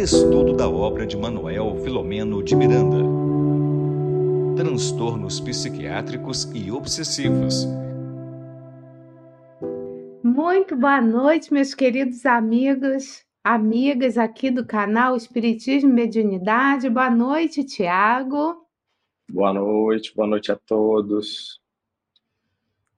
Estudo da obra de Manuel Filomeno de Miranda. Transtornos psiquiátricos e obsessivos. Muito boa noite, meus queridos amigos, amigas aqui do canal Espiritismo e Mediunidade. Boa noite, Tiago. Boa noite, boa noite a todos.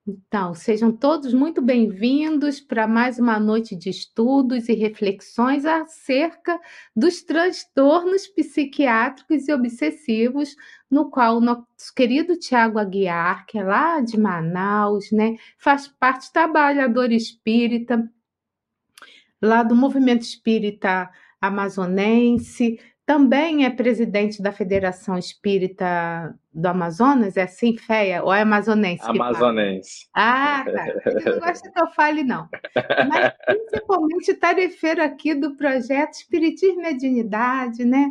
Então, sejam todos muito bem-vindos para mais uma noite de estudos e reflexões acerca dos transtornos psiquiátricos e obsessivos, no qual o nosso querido Tiago Aguiar, que é lá de Manaus, né, faz parte trabalhador espírita, lá do movimento espírita amazonense, também é presidente da Federação Espírita do Amazonas, é assim, FEA, ou é amazonense? Amazonense. Ah, tá. Ele não gosta que eu fale, não. Mas, principalmente, tarefeiro aqui do projeto Espiritismo e Mediunidade, né?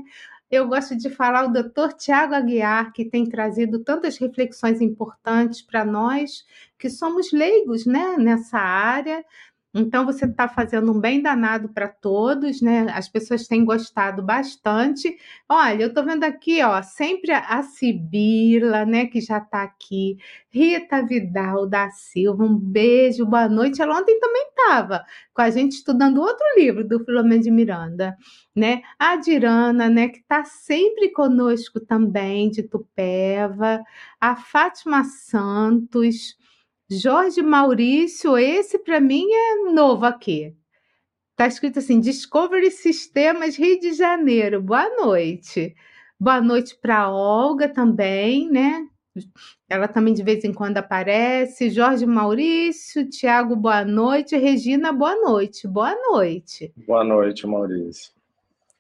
Eu gosto de falar o doutor Tiago Aguiar, que tem trazido tantas reflexões importantes para nós, que somos leigos né, nessa área, então você está fazendo um bem danado para todos, né? As pessoas têm gostado bastante. Olha, eu estou vendo aqui, ó, sempre a Sibila, né, que já está aqui, Rita Vidal da Silva, um beijo, boa noite. Ela ontem também estava com a gente estudando outro livro do Filomeno de Miranda, né? A Dirana, né, que está sempre conosco também, de Tupéva, a Fátima Santos. Jorge Maurício, esse para mim é novo aqui. Tá escrito assim: Discovery Sistemas Rio de Janeiro. Boa noite. Boa noite para Olga também, né? Ela também de vez em quando aparece. Jorge Maurício, Tiago, boa noite. Regina, boa noite. Boa noite. Boa noite, Maurício.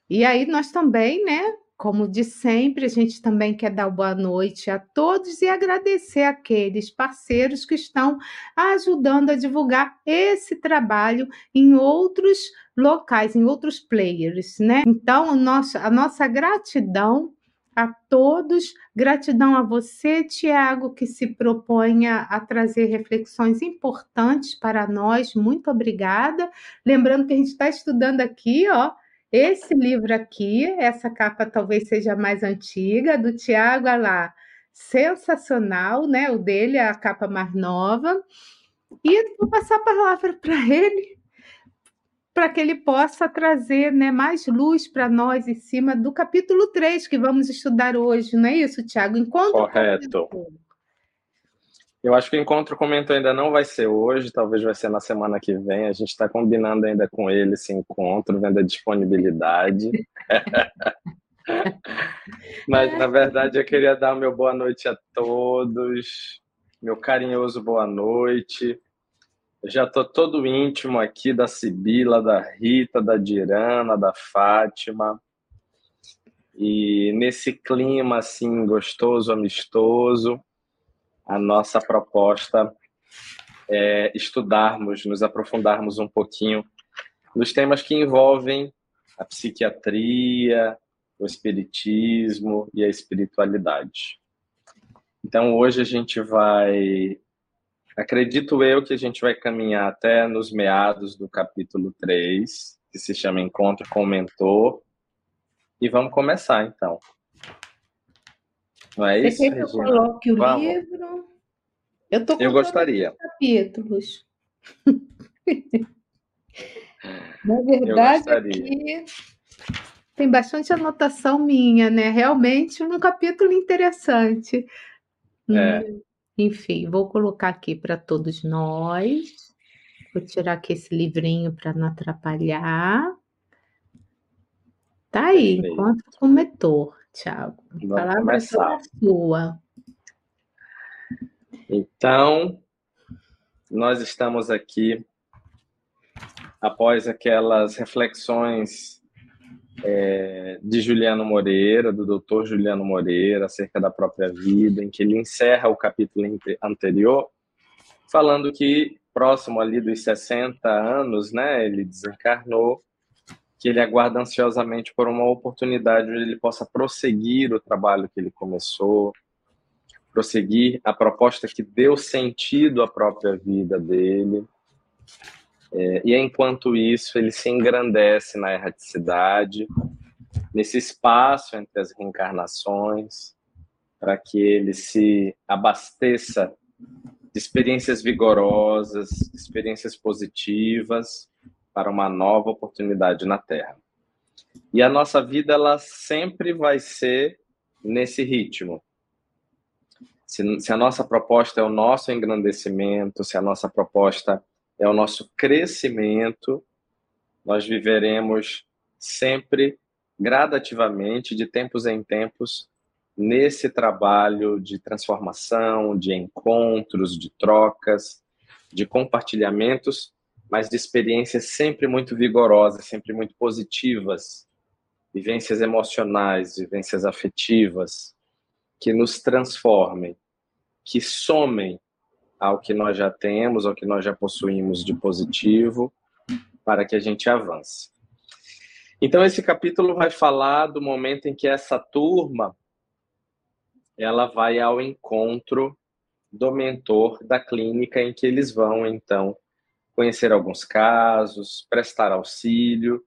E aí nós também, né? Como de sempre, a gente também quer dar boa noite a todos e agradecer aqueles parceiros que estão ajudando a divulgar esse trabalho em outros locais, em outros players, né? Então, a nossa gratidão a todos, gratidão a você, Tiago, que se propõe a trazer reflexões importantes para nós. Muito obrigada. Lembrando que a gente está estudando aqui, ó, esse livro aqui, essa capa talvez seja mais antiga, do Tiago lá, sensacional, né? O dele é a capa mais nova. E vou passar a palavra para ele, para que ele possa trazer né, mais luz para nós em cima do capítulo 3 que vamos estudar hoje, não é isso, Tiago? Encontro Correto. Eu acho que o encontro comento ainda não vai ser hoje, talvez vai ser na semana que vem. A gente está combinando ainda com ele esse encontro, vendo a disponibilidade. Mas, na verdade, eu queria dar meu boa noite a todos, meu carinhoso boa noite. Eu já estou todo íntimo aqui da Sibila, da Rita, da Dirana, da Fátima. E nesse clima assim gostoso, amistoso, a nossa proposta é estudarmos, nos aprofundarmos um pouquinho nos temas que envolvem a psiquiatria, o espiritismo e a espiritualidade. Então, hoje a gente vai, acredito eu que a gente vai caminhar até nos meados do capítulo 3, que se chama Encontro com o Mentor, e vamos começar então. Não é Você isso? quer que eu coloque o Vamos. livro? Eu, tô eu gostaria. capítulos. Na verdade, aqui tem bastante anotação minha, né? Realmente um capítulo interessante. É. Hum, enfim, vou colocar aqui para todos nós. Vou tirar aqui esse livrinho para não atrapalhar. Tá aí, Perfeito. encontro com o mentor. Tiago. A palavra é sua. Então, nós estamos aqui após aquelas reflexões é, de Juliano Moreira, do doutor Juliano Moreira, acerca da própria vida, em que ele encerra o capítulo anterior, falando que próximo ali dos 60 anos, né, ele desencarnou que ele aguarda ansiosamente por uma oportunidade onde ele possa prosseguir o trabalho que ele começou, prosseguir a proposta que deu sentido à própria vida dele. É, e enquanto isso, ele se engrandece na erraticidade, nesse espaço entre as reencarnações, para que ele se abasteça de experiências vigorosas, experiências positivas para uma nova oportunidade na Terra. E a nossa vida ela sempre vai ser nesse ritmo. Se, se a nossa proposta é o nosso engrandecimento, se a nossa proposta é o nosso crescimento, nós viveremos sempre gradativamente, de tempos em tempos, nesse trabalho de transformação, de encontros, de trocas, de compartilhamentos, mas de experiências sempre muito vigorosas, sempre muito positivas, vivências emocionais, vivências afetivas, que nos transformem, que somem ao que nós já temos, ao que nós já possuímos de positivo, para que a gente avance. Então esse capítulo vai falar do momento em que essa turma ela vai ao encontro do mentor da clínica em que eles vão então conhecer alguns casos, prestar auxílio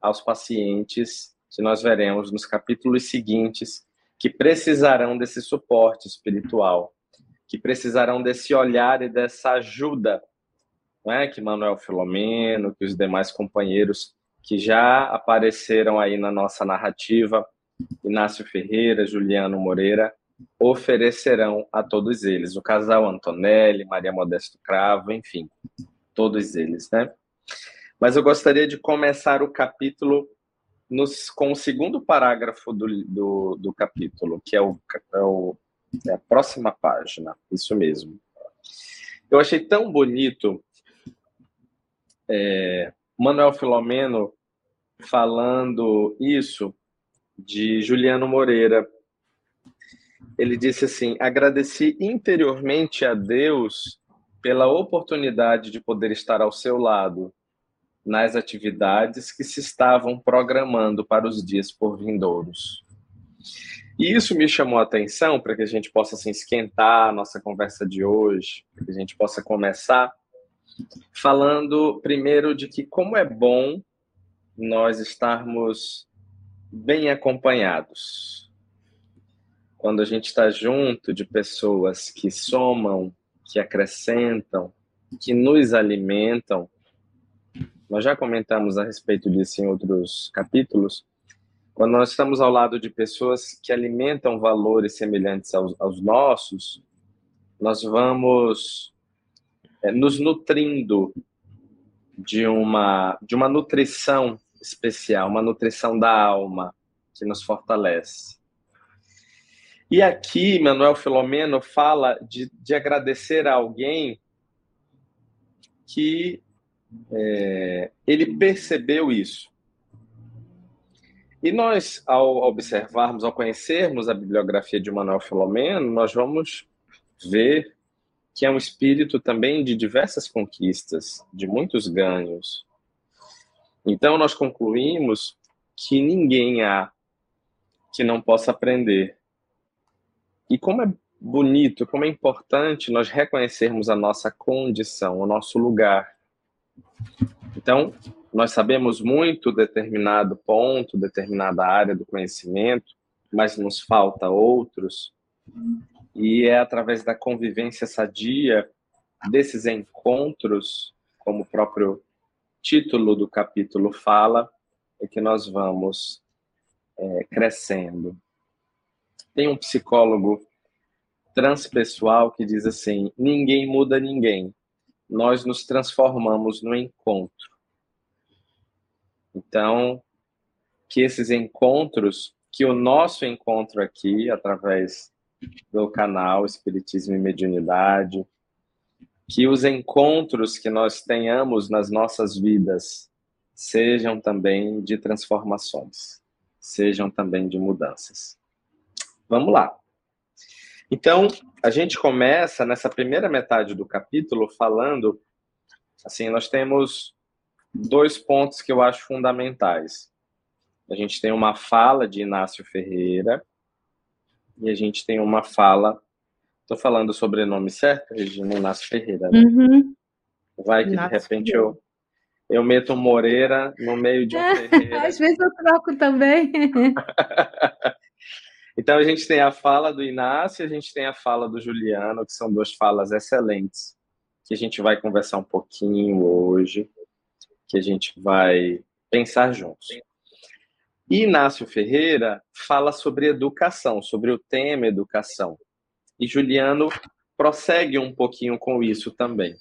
aos pacientes que nós veremos nos capítulos seguintes que precisarão desse suporte espiritual, que precisarão desse olhar e dessa ajuda, não é? Que Manuel Filomeno, que os demais companheiros que já apareceram aí na nossa narrativa, Inácio Ferreira, Juliano Moreira, oferecerão a todos eles. O casal Antonelli, Maria Modesto Cravo, enfim, todos eles, né? Mas eu gostaria de começar o capítulo nos, com o segundo parágrafo do, do, do capítulo, que é, o, é, o, é a próxima página, isso mesmo. Eu achei tão bonito é, Manuel Filomeno falando isso de Juliano Moreira, ele disse assim: agradeci interiormente a Deus pela oportunidade de poder estar ao seu lado nas atividades que se estavam programando para os dias por vindouros. E isso me chamou a atenção para que a gente possa assim, esquentar a nossa conversa de hoje, para que a gente possa começar falando primeiro de que como é bom nós estarmos bem acompanhados, quando a gente está junto de pessoas que somam, que acrescentam, que nos alimentam, nós já comentamos a respeito disso em outros capítulos. Quando nós estamos ao lado de pessoas que alimentam valores semelhantes aos, aos nossos, nós vamos é, nos nutrindo de uma, de uma nutrição especial, uma nutrição da alma que nos fortalece. E aqui, Manuel Filomeno fala de, de agradecer a alguém que é, ele percebeu isso. E nós, ao observarmos, ao conhecermos a bibliografia de Manuel Filomeno, nós vamos ver que é um espírito também de diversas conquistas, de muitos ganhos. Então, nós concluímos que ninguém há que não possa aprender e como é bonito, como é importante nós reconhecermos a nossa condição, o nosso lugar. Então, nós sabemos muito determinado ponto, determinada área do conhecimento, mas nos falta outros. E é através da convivência sadia desses encontros, como o próprio título do capítulo fala, é que nós vamos é, crescendo. Tem um psicólogo transpessoal que diz assim: ninguém muda ninguém, nós nos transformamos no encontro. Então, que esses encontros, que o nosso encontro aqui, através do canal Espiritismo e Mediunidade, que os encontros que nós tenhamos nas nossas vidas sejam também de transformações, sejam também de mudanças. Vamos lá. Então, a gente começa nessa primeira metade do capítulo falando, assim, nós temos dois pontos que eu acho fundamentais. A gente tem uma fala de Inácio Ferreira e a gente tem uma fala. Estou falando o sobrenome certo, Regina? Inácio Ferreira. Né? Uhum. Vai que Inácio de repente eu, eu meto Moreira no meio de um Ferreira. Às vezes eu troco também. então a gente tem a fala do Inácio a gente tem a fala do Juliano, que são duas falas excelentes, que a gente vai conversar um pouquinho hoje, que a gente vai pensar juntos. E Inácio Ferreira fala sobre educação, sobre o tema educação. E Juliano prossegue um pouquinho com isso também.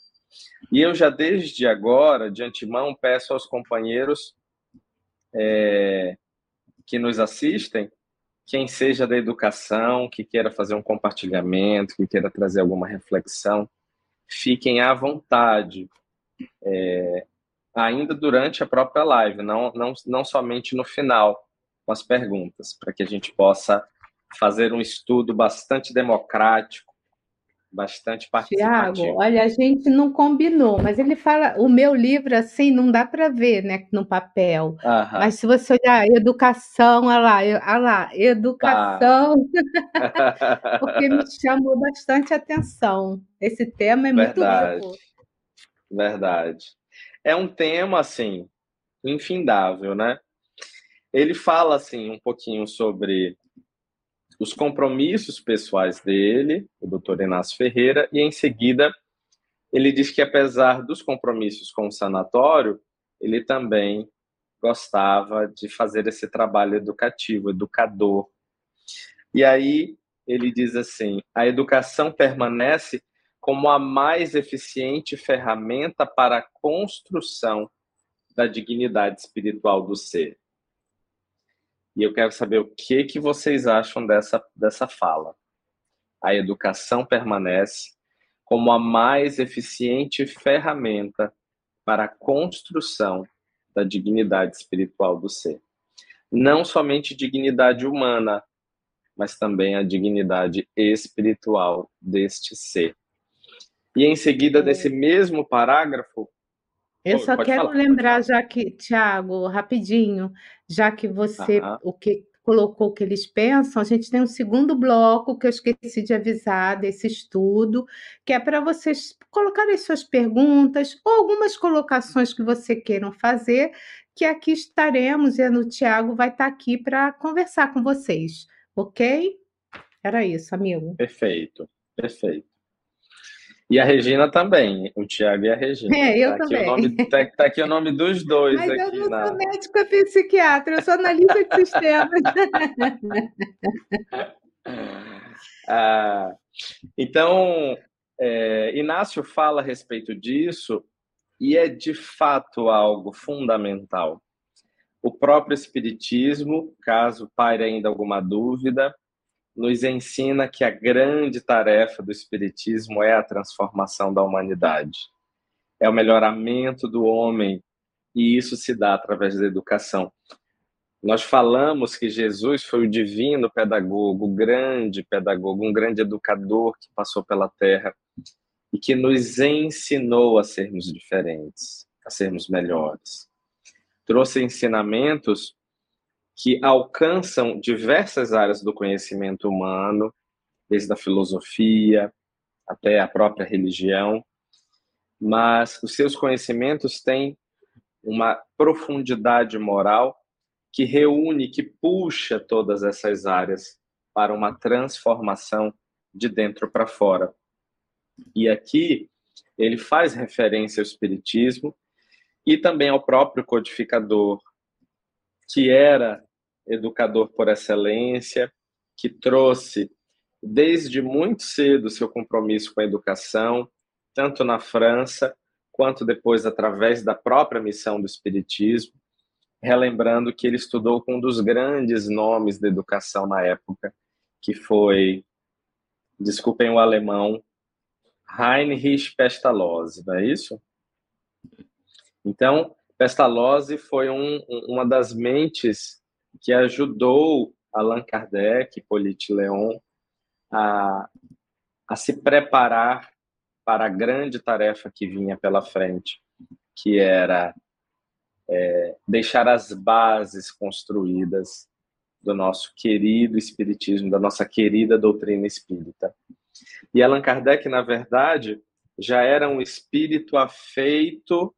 E eu já desde agora, de antemão, peço aos companheiros é, que nos assistem, quem seja da educação, que queira fazer um compartilhamento, que queira trazer alguma reflexão, fiquem à vontade, é, ainda durante a própria live, não, não, não somente no final, com as perguntas, para que a gente possa fazer um estudo bastante democrático, bastante participativo. Tiago, olha, a gente não combinou, mas ele fala, o meu livro, assim, não dá para ver, né, no papel. Aham. Mas se você olhar educação, olha lá, olha lá, educação, porque me chamou bastante atenção. Esse tema é muito Verdade. rico. Verdade. É um tema, assim, infindável, né? Ele fala, assim, um pouquinho sobre os compromissos pessoais dele, o doutor Inácio Ferreira, e em seguida ele diz que apesar dos compromissos com o sanatório, ele também gostava de fazer esse trabalho educativo, educador. E aí ele diz assim: a educação permanece como a mais eficiente ferramenta para a construção da dignidade espiritual do ser. E eu quero saber o que que vocês acham dessa dessa fala. A educação permanece como a mais eficiente ferramenta para a construção da dignidade espiritual do ser. Não somente dignidade humana, mas também a dignidade espiritual deste ser. E em seguida desse mesmo parágrafo, Eu só pode quero falar, lembrar, já que, Tiago, rapidinho, já que você o que colocou o que eles pensam, a gente tem um segundo bloco que eu esqueci de avisar desse estudo, que é para vocês colocarem suas perguntas ou algumas colocações que você queiram fazer, que aqui estaremos e o Tiago vai estar aqui para conversar com vocês, ok? Era isso, amigo. Perfeito, perfeito. E a Regina também, o Tiago e a Regina. É, eu tá aqui também. O nome, tá, tá aqui o nome dos dois Mas eu aqui não na. sou médica psiquiatra, eu sou analista de sistemas. Ah, então, é, Inácio fala a respeito disso e é de fato algo fundamental. O próprio Espiritismo, caso paire ainda alguma dúvida, nos ensina que a grande tarefa do Espiritismo é a transformação da humanidade, é o melhoramento do homem, e isso se dá através da educação. Nós falamos que Jesus foi o divino pedagogo, o grande pedagogo, um grande educador que passou pela terra e que nos ensinou a sermos diferentes, a sermos melhores. Trouxe ensinamentos que alcançam diversas áreas do conhecimento humano, desde a filosofia até a própria religião, mas os seus conhecimentos têm uma profundidade moral que reúne, que puxa todas essas áreas para uma transformação de dentro para fora. E aqui ele faz referência ao Espiritismo e também ao próprio codificador, que era educador por excelência, que trouxe desde muito cedo seu compromisso com a educação, tanto na França quanto depois através da própria missão do Espiritismo, relembrando que ele estudou com um dos grandes nomes da educação na época, que foi, desculpem o alemão, Heinrich Pestalozzi, não é isso? Então, Pestalozzi foi um, uma das mentes que ajudou Allan Kardec, Hippolyte Leon, a, a se preparar para a grande tarefa que vinha pela frente, que era é, deixar as bases construídas do nosso querido espiritismo, da nossa querida doutrina espírita. E Allan Kardec, na verdade, já era um espírito afeito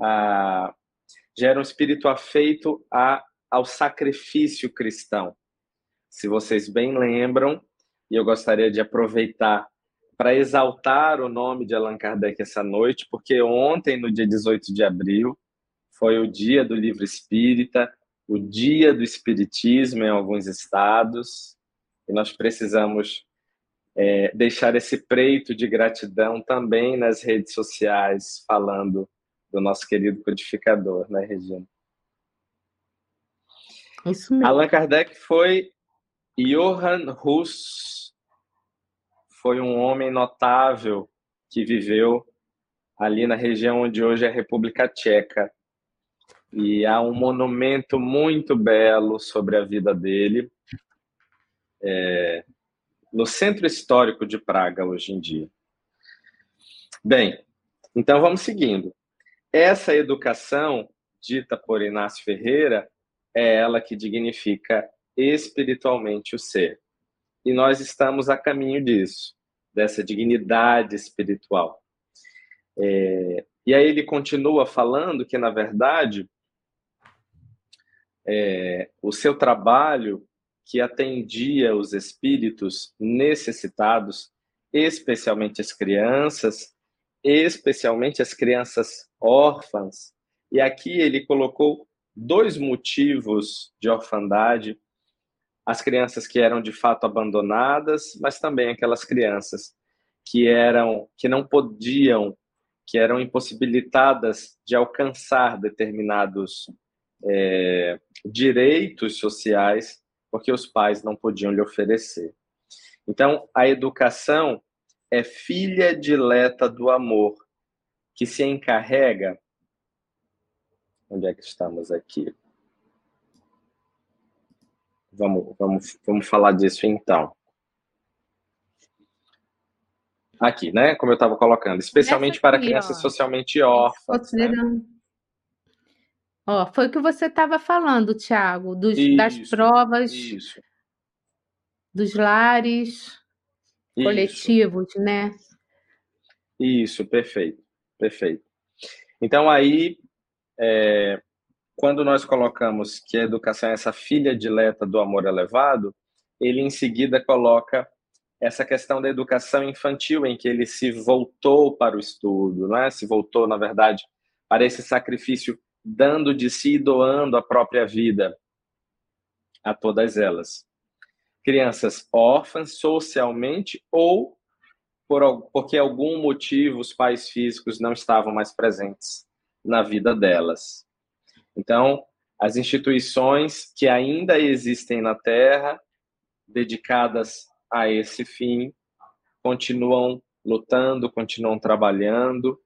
a, já era um espírito afeito a, ao sacrifício cristão. Se vocês bem lembram, e eu gostaria de aproveitar para exaltar o nome de Allan Kardec essa noite, porque ontem, no dia 18 de abril, foi o dia do livro espírita, o dia do espiritismo em alguns estados, e nós precisamos é, deixar esse preito de gratidão também nas redes sociais, falando do nosso querido codificador, né, Regina? Isso mesmo. Allan Kardec foi Johann Hus, foi um homem notável que viveu ali na região onde hoje é a República Tcheca. E há um monumento muito belo sobre a vida dele é, no centro histórico de Praga hoje em dia. Bem, então vamos seguindo. Essa educação dita por Inácio Ferreira é ela que dignifica espiritualmente o ser. E nós estamos a caminho disso, dessa dignidade espiritual. É, e aí ele continua falando que, na verdade, é, o seu trabalho que atendia os espíritos necessitados, especialmente as crianças, especialmente as crianças órfãs. E aqui ele colocou dois motivos de orfandade: as crianças que eram de fato abandonadas, mas também aquelas crianças que eram que não podiam, que eram impossibilitadas de alcançar determinados é, direitos sociais porque os pais não podiam lhe oferecer. Então, a educação é filha dileta do amor, que se encarrega. Onde é que estamos aqui? Vamos, vamos, vamos falar disso então. Aqui, né? Como eu estava colocando, especialmente aqui, para crianças ó. socialmente órfãs. Né? Ó, foi o que você estava falando, Tiago, das provas, isso, dos lares isso, coletivos, né? isso, perfeito, perfeito. Então aí, é, quando nós colocamos que a educação é essa filha dileta do amor elevado, ele em seguida coloca essa questão da educação infantil, em que ele se voltou para o estudo, né? se voltou, na verdade, para esse sacrifício dando de si e doando a própria vida a todas elas. Crianças órfãs socialmente ou por, porque algum motivo os pais físicos não estavam mais presentes na vida delas. Então, as instituições que ainda existem na Terra, dedicadas a esse fim, continuam lutando, continuam trabalhando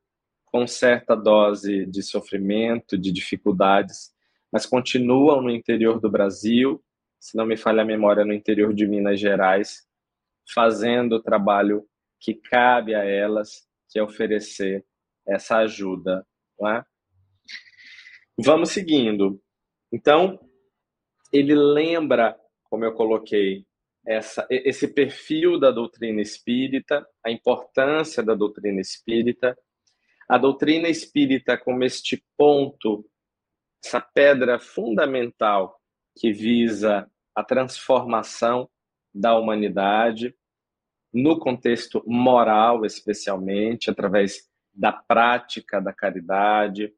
com certa dose de sofrimento, de dificuldades, mas continuam no interior do Brasil, se não me falha a memória, no interior de Minas Gerais, fazendo o trabalho que cabe a elas, que é oferecer essa ajuda. Não é? Vamos seguindo. Então, ele lembra, como eu coloquei, essa, esse perfil da doutrina espírita, a importância da doutrina espírita, a doutrina espírita como este ponto, essa pedra fundamental que visa a transformação da humanidade no contexto moral, especialmente através da prática da caridade,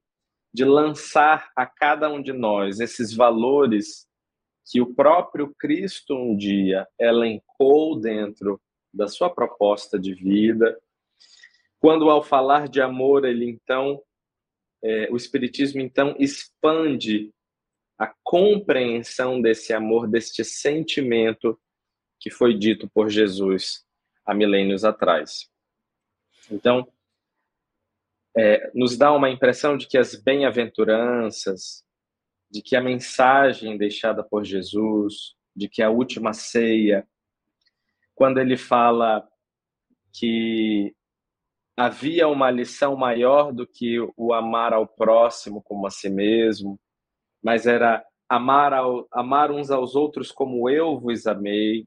de lançar a cada um de nós esses valores que o próprio Cristo um dia elencou dentro da sua proposta de vida. Quando ao falar de amor, ele então, é, o Espiritismo então expande a compreensão desse amor, deste sentimento que foi dito por Jesus há milênios atrás. Então, é, nos dá uma impressão de que as bem-aventuranças, de que a mensagem deixada por Jesus, de que a última ceia, quando ele fala que havia uma lição maior do que o amar ao próximo como a si mesmo, mas era amar, ao, amar uns aos outros como eu vos amei.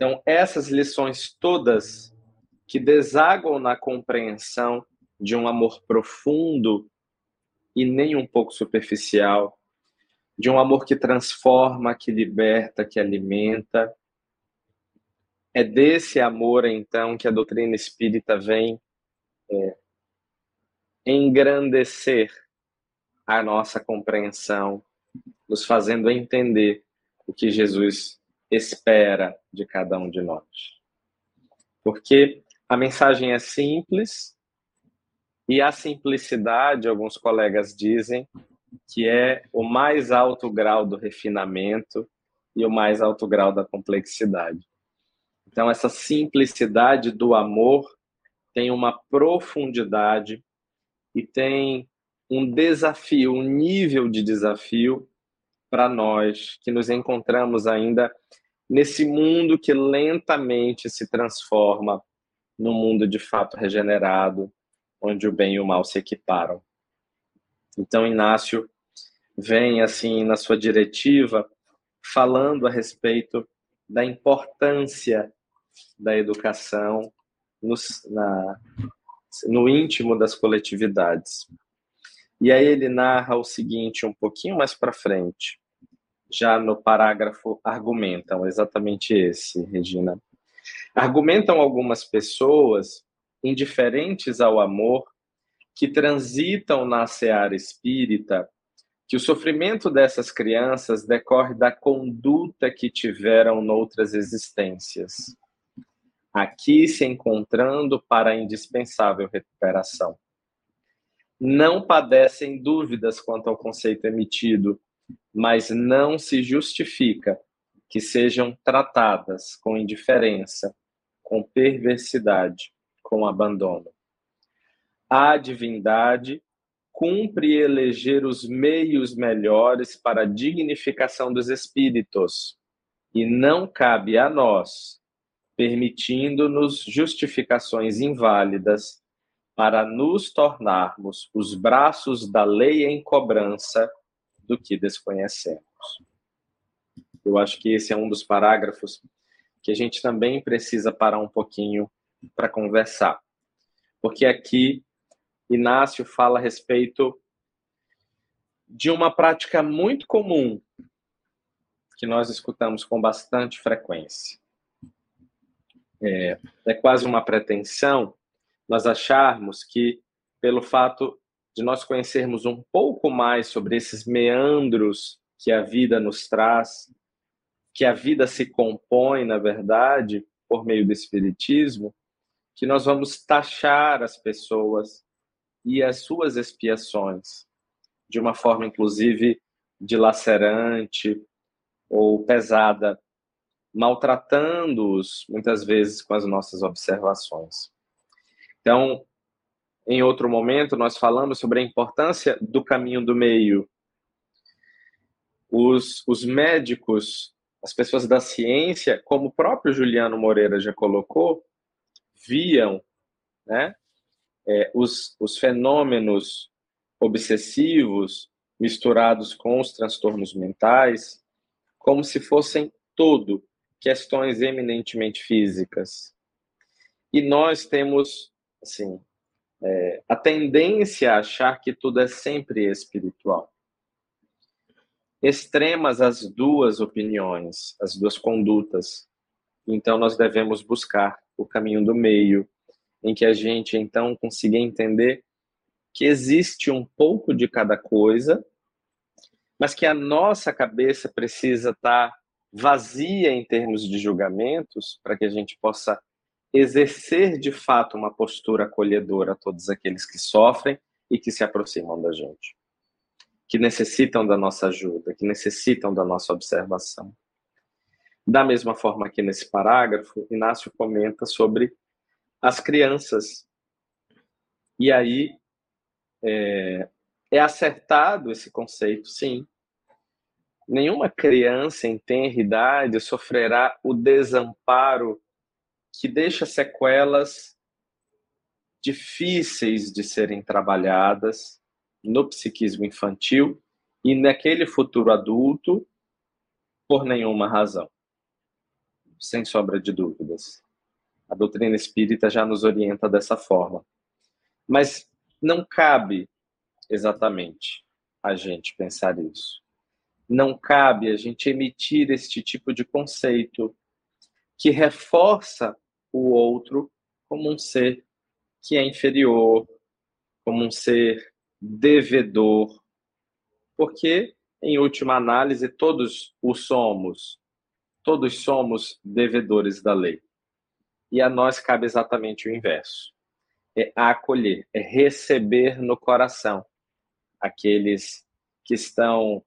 Então, essas lições todas que desaguam na compreensão de um amor profundo e nem um pouco superficial, de um amor que transforma, que liberta, que alimenta. É desse amor, então, que a doutrina espírita vem é, engrandecer a nossa compreensão, nos fazendo entender o que Jesus espera de cada um de nós. Porque a mensagem é simples e a simplicidade, alguns colegas dizem, que é o mais alto grau do refinamento e o mais alto grau da complexidade. Então, essa simplicidade do amor tem uma profundidade e tem um desafio, um nível de desafio para nós que nos encontramos ainda nesse mundo que lentamente se transforma num mundo de fato regenerado, onde o bem e o mal se equiparam. Então, Inácio vem, assim, na sua diretiva, falando a respeito da importância da educação no, na, no íntimo das coletividades. E aí ele narra o seguinte um pouquinho mais para frente, já no parágrafo argumentam exatamente esse, Regina. Argumentam algumas pessoas indiferentes ao amor que transitam na seara espírita que o sofrimento dessas crianças decorre da conduta que tiveram noutras existências, aqui se encontrando para a indispensável recuperação. Não padecem dúvidas quanto ao conceito emitido, mas não se justifica que sejam tratadas com indiferença, com perversidade, com abandono. A divindade cumpre eleger os meios melhores para a dignificação dos espíritos, e não cabe a nós, permitindo-nos justificações inválidas para nos tornarmos os braços da lei em cobrança do que desconhecemos. Eu acho que esse é um dos parágrafos que a gente também precisa parar um pouquinho para conversar. Porque aqui Inácio fala a respeito de uma prática muito comum que nós escutamos com bastante frequência. É, é quase uma pretensão nós acharmos que, pelo fato de nós conhecermos um pouco mais sobre esses meandros que a vida nos traz, que a vida se compõe, na verdade, por meio do Espiritismo, que nós vamos taxar as pessoas e as suas expiações, de uma forma, inclusive, dilacerante ou pesada, maltratando-os muitas vezes com as nossas observações. Então, em outro momento, nós falamos sobre a importância do caminho do meio. Os, os médicos, as pessoas da ciência, como o próprio Juliano Moreira já colocou, viam né, é, os, os fenômenos obsessivos misturados com os transtornos mentais como se fossem todo questões eminentemente físicas. E nós temos, assim, é, a tendência a achar que tudo é sempre espiritual. Extremas as duas opiniões, as duas condutas. Então nós devemos buscar o caminho do meio, em que a gente então consiga entender que existe um pouco de cada coisa, mas que a nossa cabeça precisa estar vazia em termos de julgamentos para que a gente possa exercer de fato uma postura acolhedora a todos aqueles que sofrem e que se aproximam da gente, que necessitam da nossa ajuda, que necessitam da nossa observação. Da mesma forma que nesse parágrafo, Inácio comenta sobre as crianças. E aí é, é acertado esse conceito, sim. Nenhuma criança em tenra idade sofrerá o desamparo que deixa sequelas difíceis de serem trabalhadas no psiquismo infantil e naquele futuro adulto por nenhuma razão, sem sombra de dúvidas. A doutrina espírita já nos orienta dessa forma. Mas não cabe exatamente a gente pensar isso. Não cabe a gente emitir este tipo de conceito que reforça o outro como um ser que é inferior, como um ser devedor, porque, em última análise, todos o somos, todos somos devedores da lei. E a nós cabe exatamente o inverso: é acolher, é receber no coração aqueles que estão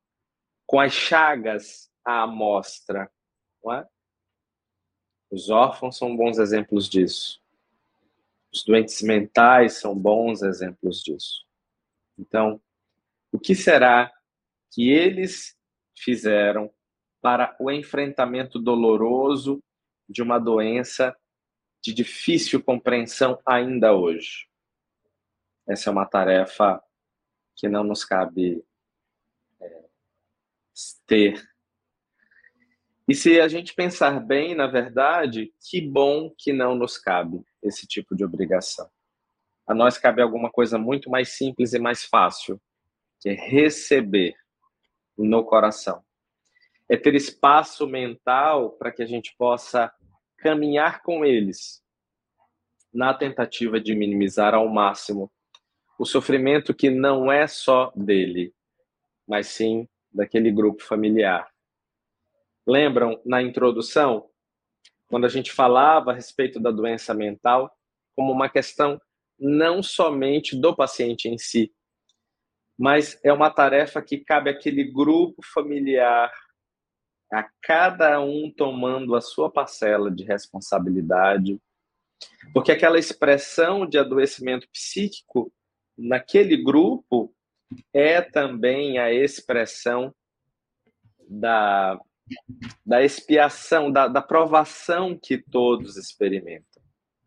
com as chagas à mostra. É? Os órfãos são bons exemplos disso. Os doentes mentais são bons exemplos disso. Então, o que será que eles fizeram para o enfrentamento doloroso de uma doença de difícil compreensão ainda hoje? Essa é uma tarefa que não nos cabe é, ter. E se a gente pensar bem, na verdade, que bom que não nos cabe esse tipo de obrigação. A nós cabe alguma coisa muito mais simples e mais fácil, que é receber no coração. É ter espaço mental para que a gente possa caminhar com eles na tentativa de minimizar ao máximo o sofrimento que não é só dele, mas sim daquele grupo familiar. Lembram na introdução, quando a gente falava a respeito da doença mental como uma questão não somente do paciente em si, mas é uma tarefa que cabe àquele grupo familiar, a cada um tomando a sua parcela de responsabilidade, porque aquela expressão de adoecimento psíquico naquele grupo é também a expressão da, da expiação, da, da provação que todos experimentam.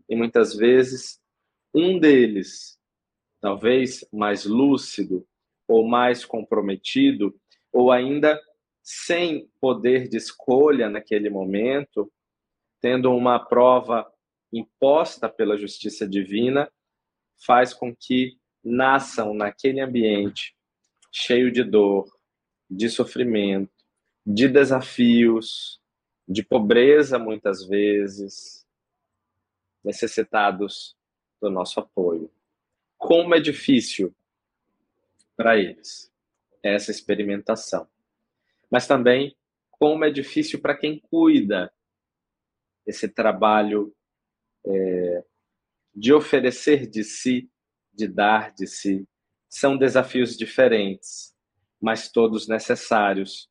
E muitas vezes, um deles, talvez mais lúcido ou mais comprometido, ou ainda sem poder de escolha naquele momento, tendo uma prova imposta pela justiça divina, faz com que nasçam naquele ambiente cheio de dor, de sofrimento, de desafios, de pobreza muitas vezes, necessitados do nosso apoio. Como é difícil para eles essa experimentação. Mas também como é difícil para quem cuida esse trabalho é, de oferecer de si de dar de si. São desafios diferentes, mas todos necessários.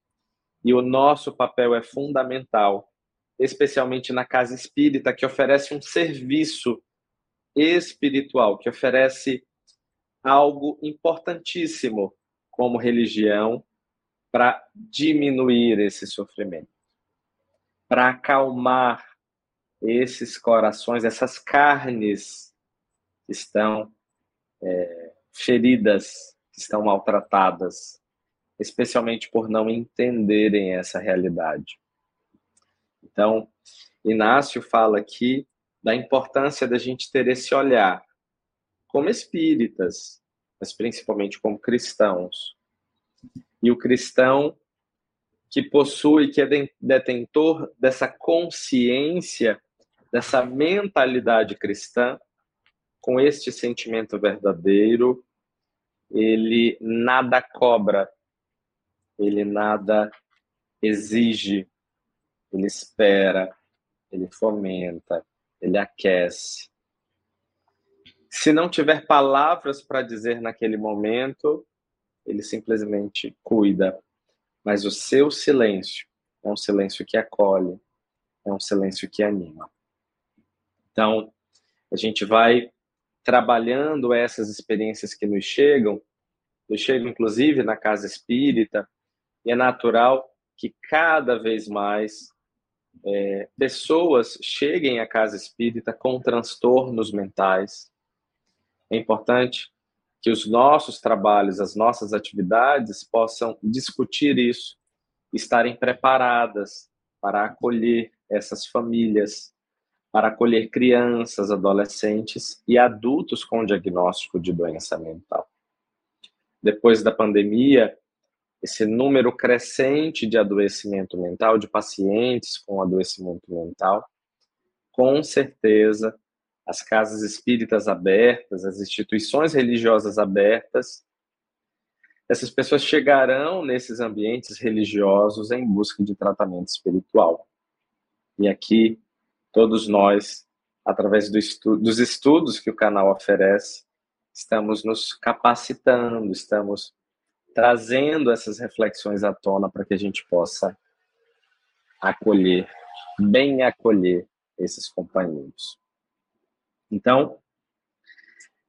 E o nosso papel é fundamental, especialmente na casa espírita, que oferece um serviço espiritual, que oferece algo importantíssimo como religião para diminuir esse sofrimento, para acalmar esses corações, essas carnes que estão é, feridas, que estão maltratadas, especialmente por não entenderem essa realidade. Então, Inácio fala aqui da importância da gente ter esse olhar como espíritas, mas principalmente como cristãos. E o cristão que possui, que é detentor dessa consciência, dessa mentalidade cristã, com este sentimento verdadeiro, ele nada cobra, ele nada exige, ele espera, ele fomenta, ele aquece. Se não tiver palavras para dizer naquele momento, ele simplesmente cuida. Mas o seu silêncio é um silêncio que acolhe, é um silêncio que anima. Então, a gente vai trabalhando essas experiências que nos chegam, eu chego inclusive na casa espírita, e é natural que cada vez mais é, pessoas cheguem à casa espírita com transtornos mentais. É importante que os nossos trabalhos, as nossas atividades possam discutir isso, estarem preparadas para acolher essas famílias, para acolher crianças, adolescentes e adultos com diagnóstico de doença mental. depois da pandemia, esse número crescente de adoecimento mental, de pacientes com adoecimento mental, com certeza as casas espíritas abertas, as instituições religiosas abertas, essas pessoas chegarão nesses ambientes religiosos em busca de tratamento espiritual. E aqui, todos nós, através do estu dos estudos que o canal oferece, estamos nos capacitando, estamos trazendo essas reflexões à tona para que a gente possa acolher, bem acolher esses companheiros. Então,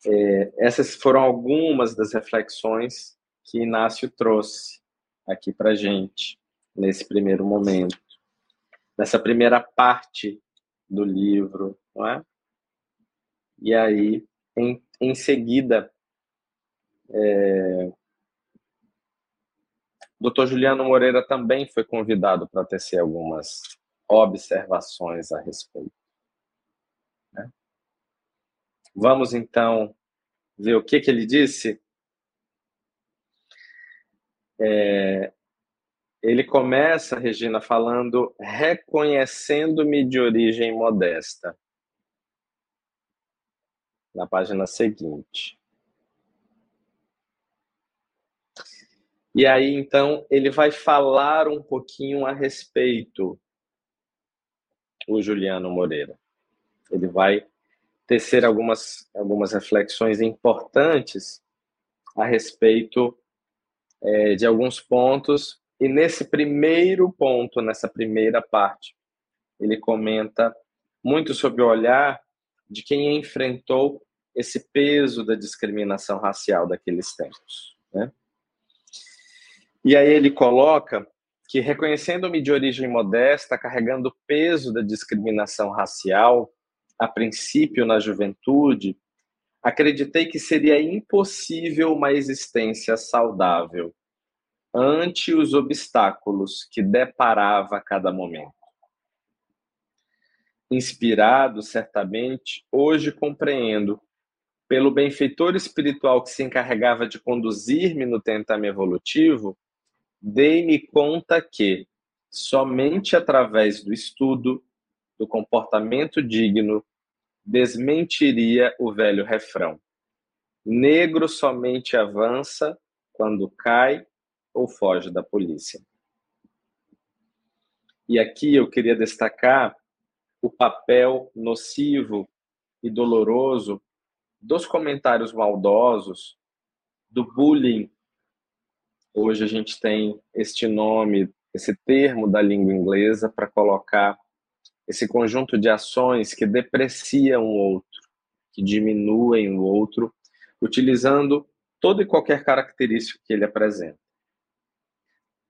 é, essas foram algumas das reflexões que Inácio trouxe aqui para gente nesse primeiro momento, nessa primeira parte do livro, não é? E aí, em, em seguida, é, Dr. Juliano Moreira também foi convidado para tecer algumas observações a respeito. Né? Vamos então ver o que, que ele disse. É, ele começa, Regina, falando reconhecendo-me de origem modesta. Na página seguinte. E aí, então, ele vai falar um pouquinho a respeito, o Juliano Moreira. Ele vai tecer algumas, algumas reflexões importantes a respeito é, de alguns pontos. E nesse primeiro ponto, nessa primeira parte, ele comenta muito sobre o olhar de quem enfrentou esse peso da discriminação racial daqueles tempos. E aí ele coloca que, reconhecendo-me de origem modesta, carregando o peso da discriminação racial, a princípio na juventude, acreditei que seria impossível uma existência saudável ante os obstáculos que deparava a cada momento. Inspirado, certamente, hoje compreendo, pelo benfeitor espiritual que se encarregava de conduzir-me no tentame evolutivo, dei-me conta que, somente através do estudo, do comportamento digno, desmentiria o velho refrão. Negro somente avança quando cai ou foge da polícia. E aqui eu queria destacar o papel nocivo e doloroso dos comentários maldosos, do bullying Hoje a gente tem este nome, esse termo da língua inglesa para colocar esse conjunto de ações que depreciam o outro, que diminuem o outro, utilizando toda e qualquer característica que ele apresenta.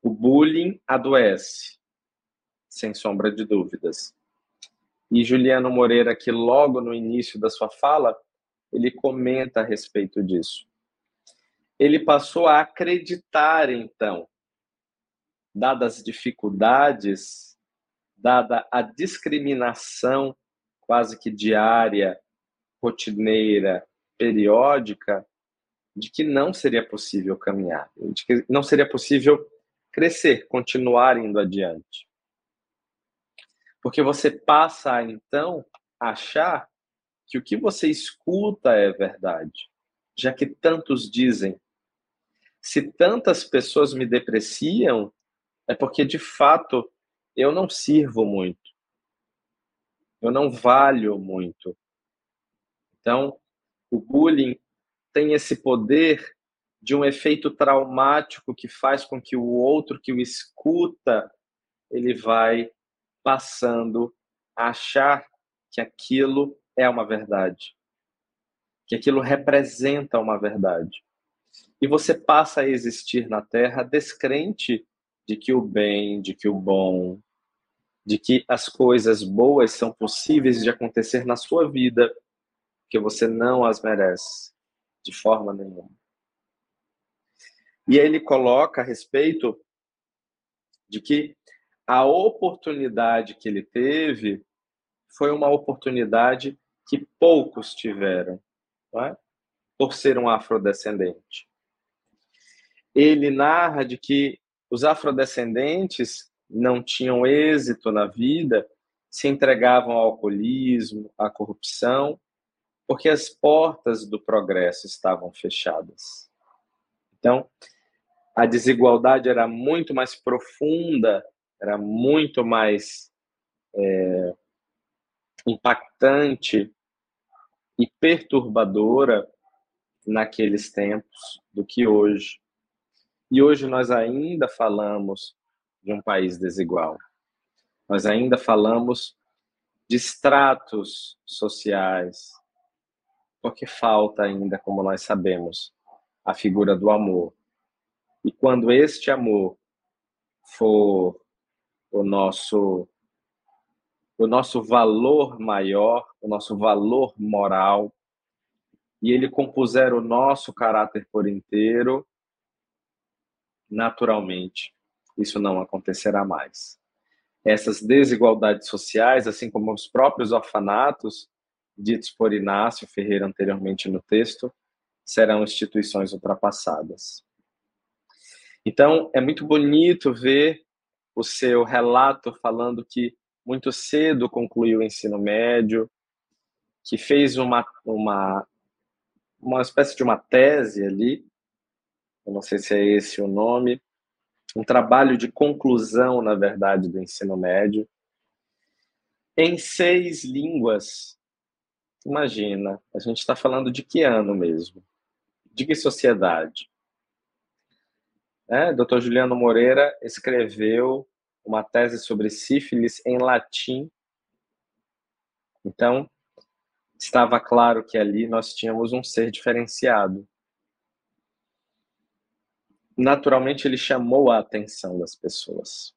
O bullying adoece, sem sombra de dúvidas. E Juliano Moreira, que logo no início da sua fala, ele comenta a respeito disso ele passou a acreditar, então, dadas as dificuldades, dada a discriminação quase que diária, rotineira, periódica, de que não seria possível caminhar, de que não seria possível crescer, continuar indo adiante. Porque você passa então, a achar que o que você escuta é verdade, já que tantos dizem se tantas pessoas me depreciam, é porque de fato eu não sirvo muito. Eu não valho muito. Então, o bullying tem esse poder de um efeito traumático que faz com que o outro que o escuta, ele vai passando a achar que aquilo é uma verdade, que aquilo representa uma verdade e você passa a existir na Terra descrente de que o bem, de que o bom, de que as coisas boas são possíveis de acontecer na sua vida, que você não as merece de forma nenhuma. E aí ele coloca a respeito de que a oportunidade que ele teve foi uma oportunidade que poucos tiveram, é? por ser um afrodescendente. Ele narra de que os afrodescendentes não tinham êxito na vida, se entregavam ao alcoolismo, à corrupção, porque as portas do progresso estavam fechadas. Então, a desigualdade era muito mais profunda, era muito mais é, impactante e perturbadora naqueles tempos do que hoje. E hoje nós ainda falamos de um país desigual. Nós ainda falamos de estratos sociais, porque falta ainda, como nós sabemos, a figura do amor. E quando este amor for o nosso o nosso valor maior, o nosso valor moral, e ele compuser o nosso caráter por inteiro, naturalmente, isso não acontecerá mais. Essas desigualdades sociais, assim como os próprios orfanatos, ditos por Inácio Ferreira anteriormente no texto, serão instituições ultrapassadas. Então, é muito bonito ver o seu relato falando que muito cedo concluiu o ensino médio, que fez uma, uma, uma espécie de uma tese ali, eu não sei se é esse o nome, um trabalho de conclusão, na verdade, do ensino médio, em seis línguas. Imagina, a gente está falando de que ano mesmo? De que sociedade? É, Dr. Juliano Moreira escreveu uma tese sobre sífilis em latim. Então, estava claro que ali nós tínhamos um ser diferenciado. Naturalmente, ele chamou a atenção das pessoas.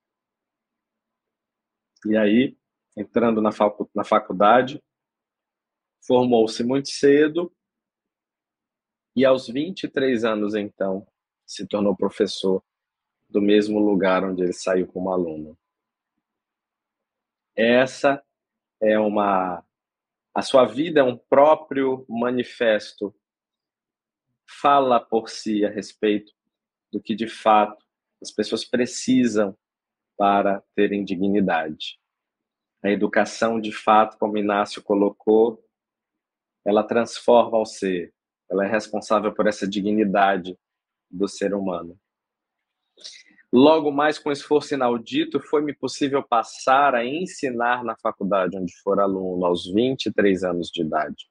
E aí, entrando na, facu na faculdade, formou-se muito cedo e aos 23 anos, então, se tornou professor do mesmo lugar onde ele saiu como aluno. Essa é uma a sua vida é um próprio manifesto. Fala por si a respeito do que de fato as pessoas precisam para terem dignidade. A educação, de fato, como Inácio colocou, ela transforma o ser, ela é responsável por essa dignidade do ser humano. Logo mais, com esforço inaudito, foi-me possível passar a ensinar na faculdade onde for aluno, aos 23 anos de idade,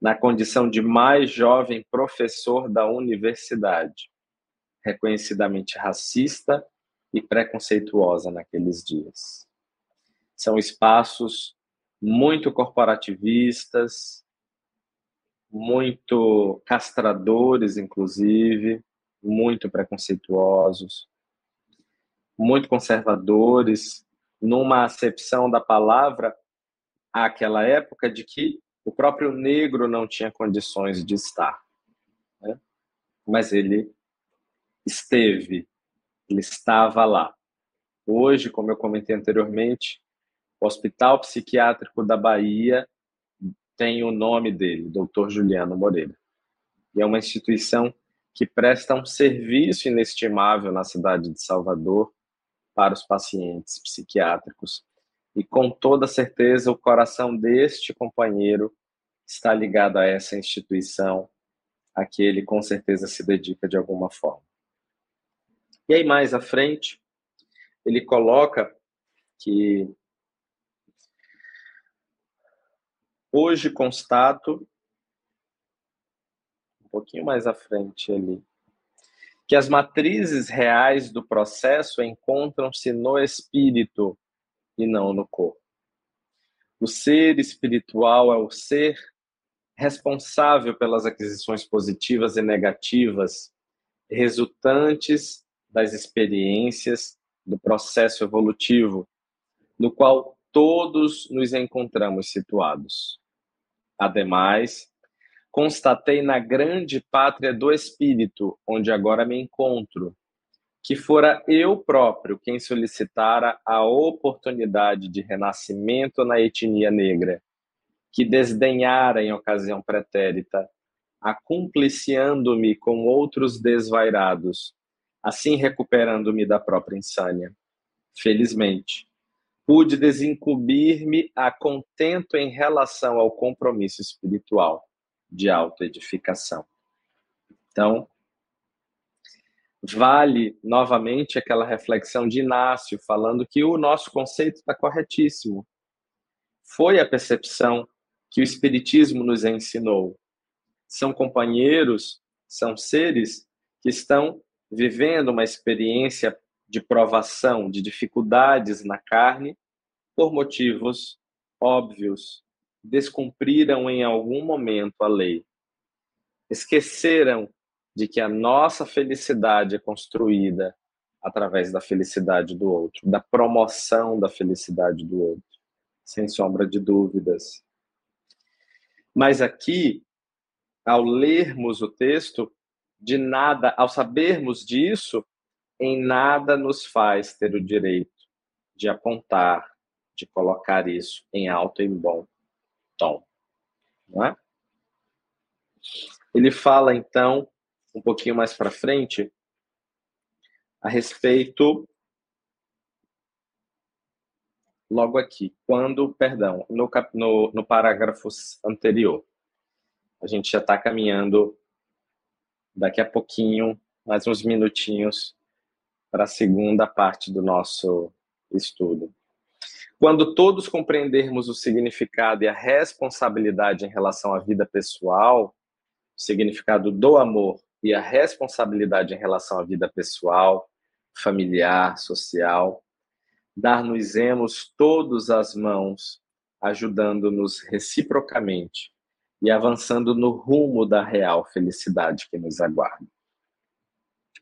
na condição de mais jovem professor da universidade, reconhecidamente racista e preconceituosa naqueles dias. São espaços muito corporativistas, muito castradores, inclusive, muito preconceituosos, muito conservadores, numa acepção da palavra àquela época de que o próprio negro não tinha condições de estar. Né? Mas ele esteve, ele estava lá. Hoje, como eu comentei anteriormente, o Hospital Psiquiátrico da Bahia tem o nome dele, Dr. Juliano Moreira. E é uma instituição que presta um serviço inestimável na cidade de Salvador para os pacientes psiquiátricos. E com toda certeza, o coração deste companheiro está ligado a essa instituição, a que ele com certeza se dedica de alguma forma. E aí, mais à frente, ele coloca que hoje constato, um pouquinho mais à frente ali, que as matrizes reais do processo encontram-se no espírito e não no corpo. O ser espiritual é o ser responsável pelas aquisições positivas e negativas resultantes das experiências do processo evolutivo, no qual todos nos encontramos situados. Ademais, constatei na grande pátria do espírito, onde agora me encontro, que fora eu próprio quem solicitara a oportunidade de renascimento na etnia negra, que desdenhara em ocasião pretérita acumpliciando-me com outros desvairados, assim recuperando-me da própria insânia. Felizmente, pude desincumbir-me a contento em relação ao compromisso espiritual de autoedificação. Então, vale novamente aquela reflexão de Inácio, falando que o nosso conceito está corretíssimo. Foi a percepção que o Espiritismo nos ensinou. São companheiros, são seres que estão vivendo uma experiência de provação, de dificuldades na carne, por motivos óbvios, descumpriram em algum momento a lei. Esqueceram de que a nossa felicidade é construída através da felicidade do outro, da promoção da felicidade do outro, sem sombra de dúvidas. Mas aqui, ao lermos o texto, de nada, ao sabermos disso, em nada nos faz ter o direito de apontar, de colocar isso em alto e bom tom. Não é? Ele fala então um pouquinho mais para frente a respeito logo aqui, quando, perdão, no, no, no parágrafo anterior. A gente já está caminhando daqui a pouquinho, mais uns minutinhos, para a segunda parte do nosso estudo. Quando todos compreendermos o significado e a responsabilidade em relação à vida pessoal, o significado do amor e a responsabilidade em relação à vida pessoal, familiar, social, dar-nos-emos todos as mãos, ajudando-nos reciprocamente e avançando no rumo da real felicidade que nos aguarda.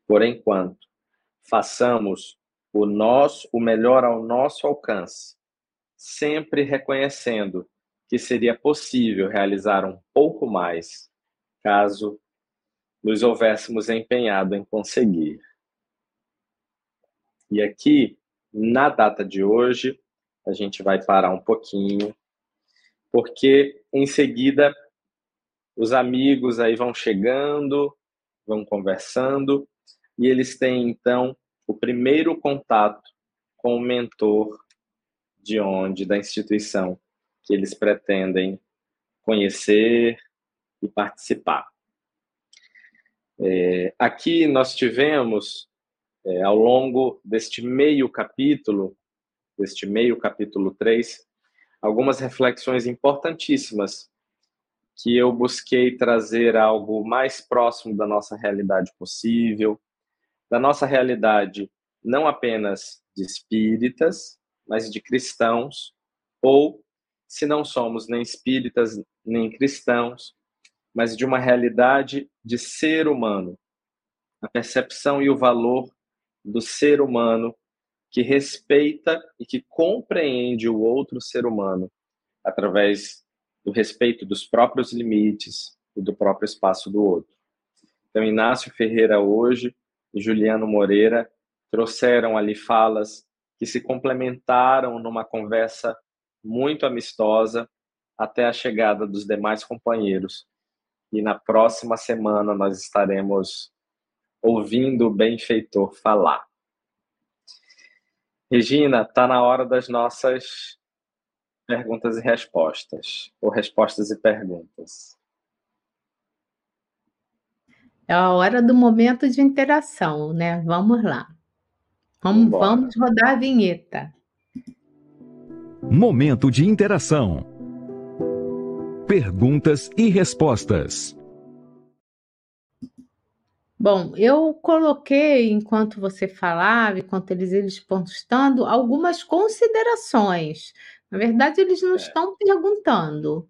Por enquanto, façamos o nosso o melhor ao nosso alcance, sempre reconhecendo que seria possível realizar um pouco mais caso nos houvéssemos empenhado em conseguir. E aqui, na data de hoje, a gente vai parar um pouquinho, porque em seguida os amigos aí vão chegando, vão conversando, e eles têm então o primeiro contato com o mentor de onde, da instituição que eles pretendem conhecer e participar. É, aqui nós tivemos, é, ao longo deste meio capítulo, deste meio capítulo 3, algumas reflexões importantíssimas que eu busquei trazer algo mais próximo da nossa realidade possível, da nossa realidade não apenas de espíritas, mas de cristãos, ou se não somos nem espíritas nem cristãos, mas de uma realidade de ser humano, a percepção e o valor do ser humano que respeita e que compreende o outro ser humano através do respeito dos próprios limites e do próprio espaço do outro. Então, Inácio Ferreira hoje e Juliano Moreira trouxeram ali falas que se complementaram numa conversa muito amistosa até a chegada dos demais companheiros. E na próxima semana nós estaremos ouvindo o benfeitor falar. Regina, está na hora das nossas perguntas e respostas, ou respostas e perguntas. É a hora do momento de interação, né? Vamos lá. Vamos, vamos rodar a vinheta. Momento de interação. Perguntas e respostas. Bom, eu coloquei, enquanto você falava, enquanto eles, eles postando, algumas considerações. Na verdade, eles não é. estão perguntando,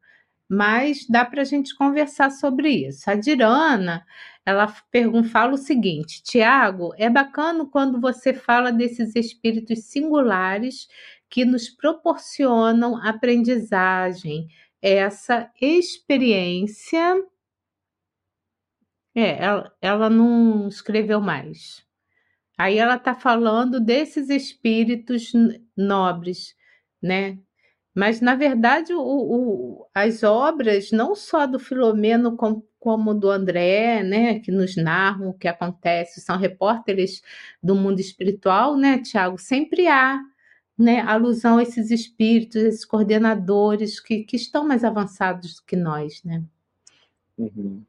mas dá para a gente conversar sobre isso. A Dirana, ela pergunta, fala o seguinte: Tiago, é bacana quando você fala desses espíritos singulares que nos proporcionam aprendizagem, essa experiência. É, ela, ela não escreveu mais. Aí ela está falando desses espíritos nobres, né? Mas, na verdade, o, o, as obras, não só do Filomeno, como, como do André, né, que nos narram o que acontece, são repórteres do mundo espiritual, né, Tiago? Sempre há né, alusão a esses espíritos, esses coordenadores que, que estão mais avançados do que nós, né? Uhum.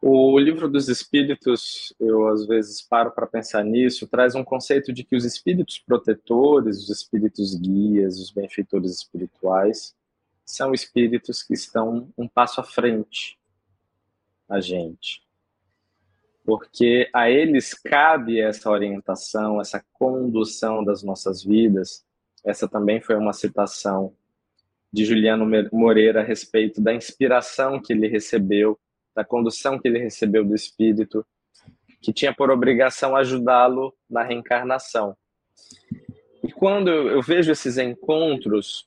O livro dos espíritos, eu às vezes paro para pensar nisso, traz um conceito de que os espíritos protetores, os espíritos guias, os benfeitores espirituais, são espíritos que estão um passo à frente a gente. Porque a eles cabe essa orientação, essa condução das nossas vidas. Essa também foi uma citação de Juliano Moreira a respeito da inspiração que ele recebeu da condução que ele recebeu do Espírito, que tinha por obrigação ajudá-lo na reencarnação. E quando eu vejo esses encontros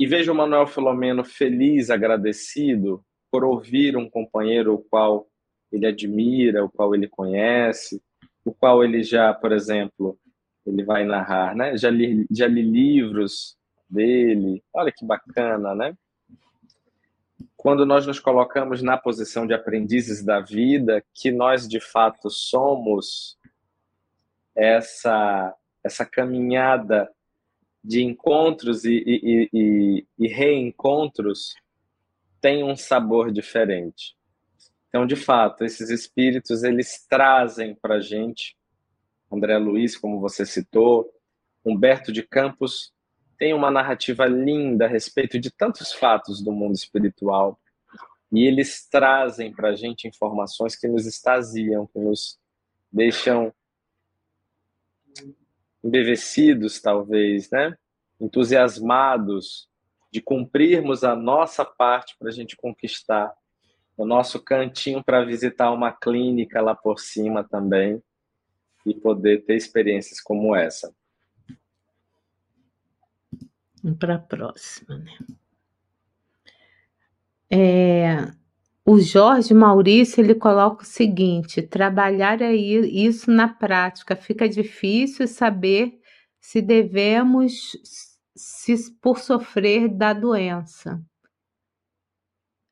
e vejo o Manuel Filomeno feliz, agradecido por ouvir um companheiro o qual ele admira, o qual ele conhece, o qual ele já, por exemplo, ele vai narrar, né? Já li, já li livros dele. Olha que bacana, né? Quando nós nos colocamos na posição de aprendizes da vida, que nós de fato somos essa essa caminhada de encontros e, e, e, e reencontros tem um sabor diferente. Então, de fato, esses espíritos eles trazem para gente, André Luiz, como você citou, Humberto de Campos tem uma narrativa linda a respeito de tantos fatos do mundo espiritual. E eles trazem para a gente informações que nos extasiam, que nos deixam embevecidos, talvez, né? entusiasmados de cumprirmos a nossa parte para a gente conquistar o nosso cantinho para visitar uma clínica lá por cima também e poder ter experiências como essa para a próxima, né? É, o Jorge Maurício ele coloca o seguinte: trabalhar é isso na prática. Fica difícil saber se devemos se por sofrer da doença.